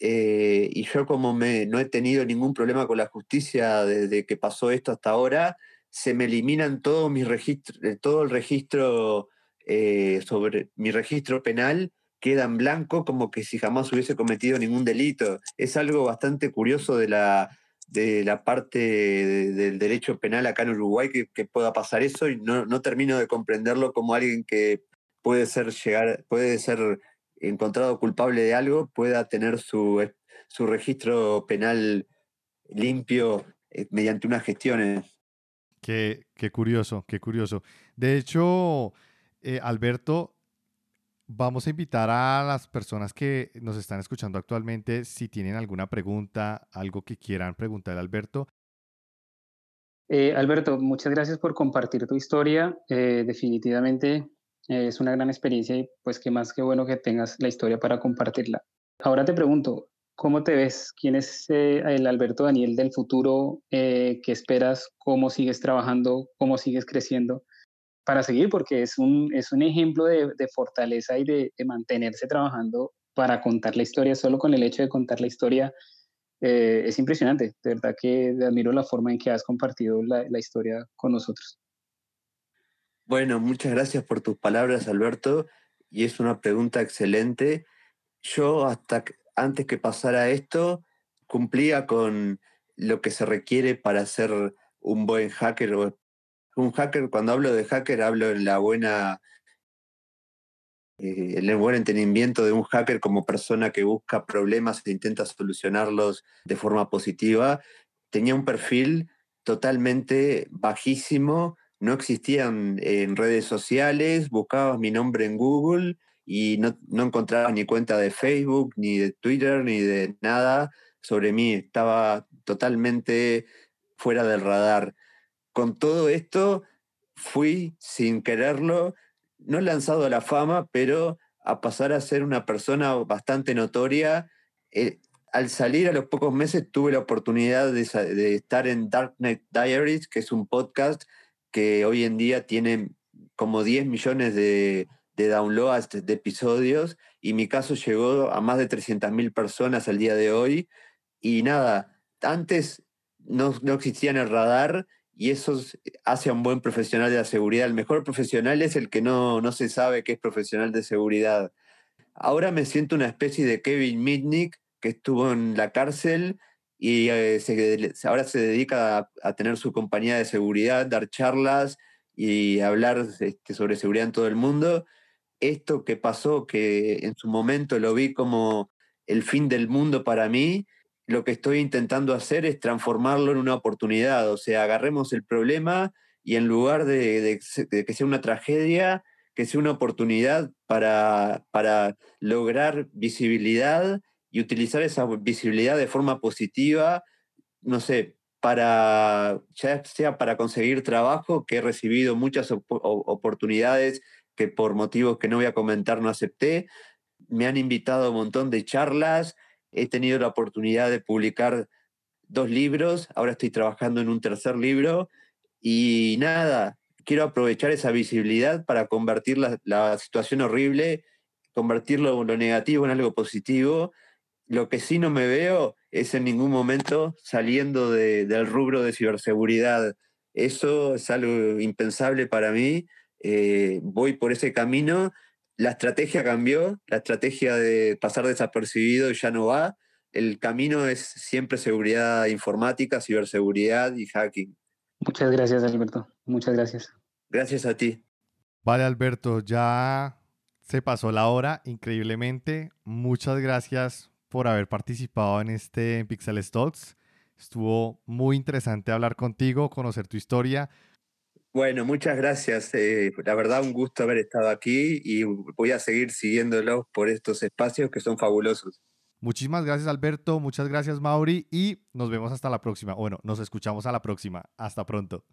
eh, y yo como me, no he tenido ningún problema con la justicia desde que pasó esto hasta ahora, se me eliminan todos mis registros, eh, todo el registro eh, sobre mi registro penal queda en blanco como que si jamás hubiese cometido ningún delito. Es algo bastante curioso de la, de la parte del derecho penal acá en Uruguay que, pueda pasar eso y no, no, termino de comprenderlo como alguien que puede ser, llegar, puede ser encontrado culpable de algo, pueda tener su, su registro penal limpio eh, mediante unas gestiones. Qué curioso, qué curioso. De hecho, eh, Alberto, vamos a invitar a las personas que nos están escuchando actualmente, si tienen alguna pregunta, algo que quieran preguntar a Alberto. Eh, Alberto, muchas gracias por compartir tu historia. Eh, definitivamente es una gran experiencia y pues qué más que bueno que tengas la historia para compartirla. Ahora te pregunto, ¿cómo te ves? ¿Quién es el Alberto Daniel del futuro? ¿Qué esperas? ¿Cómo sigues trabajando? ¿Cómo sigues creciendo? Para seguir, porque es un, es un ejemplo de, fortaleza y de, mantenerse trabajando para contar la historia. Solo con el hecho de contar la historia eh, es impresionante. De verdad que admiro la forma en que has compartido la, la historia con nosotros. Bueno, muchas gracias por tus palabras, Alberto. Y es una pregunta excelente. Yo hasta antes que pasara esto, cumplía con lo que se requiere para ser un buen hacker o un hacker, cuando hablo de hacker, hablo en la buena, eh, el buen entendimiento de un hacker como persona que busca problemas e intenta solucionarlos de forma positiva. Tenía un perfil totalmente bajísimo, no existían en redes sociales, buscabas mi nombre en Google y no, no encontrabas ni cuenta de Facebook, ni de Twitter, ni de nada sobre mí. Estaba totalmente fuera del radar con todo esto fui sin quererlo, no lanzado a la fama, pero a pasar a ser una persona bastante notoria. Eh, al salir a los pocos meses tuve la oportunidad de, estar en Darknet Diaries, que es un podcast que hoy en día tiene como 10 millones de, de downloads de, episodios y mi caso llegó a más de 300.000 personas al día de hoy. Y nada, antes no, no existía en el radar y eso hace a un buen profesional de la seguridad. El mejor profesional es el que no, no se sabe que es profesional de seguridad. Ahora me siento una especie de Kevin Mitnick que estuvo en la cárcel y eh, ahora se dedica a, tener su compañía de seguridad, dar charlas y hablar este, sobre seguridad en todo el mundo. Esto que pasó, que en su momento lo vi como el fin del mundo para mí, lo que estoy intentando hacer es transformarlo en una oportunidad. O sea, agarremos el problema y en lugar de, que sea una tragedia, que sea una oportunidad para, para lograr visibilidad y utilizar esa visibilidad de forma positiva, no sé, para, ya sea para conseguir trabajo, que he recibido muchas oportunidades que por motivos que no voy a comentar no acepté. Me han invitado a un montón de charlas, He tenido la oportunidad de publicar dos libros, ahora estoy trabajando en un tercer libro y nada, quiero aprovechar esa visibilidad para convertir la, situación horrible convertirlo lo negativo en algo positivo. Lo que sí no me veo es en ningún momento saliendo del rubro de ciberseguridad. Eso es algo impensable para mí. Eh, voy por ese camino. La estrategia cambió, la estrategia de pasar desapercibido ya no va. El camino es siempre seguridad informática, ciberseguridad y hacking. Muchas gracias, Alberto. Muchas gracias. Gracias a ti. Vale, Alberto, ya se pasó la hora increíblemente. Muchas gracias por haber participado en este Pixel Talks. Estuvo muy interesante hablar contigo, conocer tu historia. Bueno, muchas gracias. Eh, la verdad, un gusto haber estado aquí y voy a seguir siguiéndolos por estos espacios que son fabulosos. Muchísimas gracias, Alberto. Muchas gracias, Mauri. Y nos vemos hasta la próxima. Bueno, nos escuchamos a la próxima. Hasta pronto.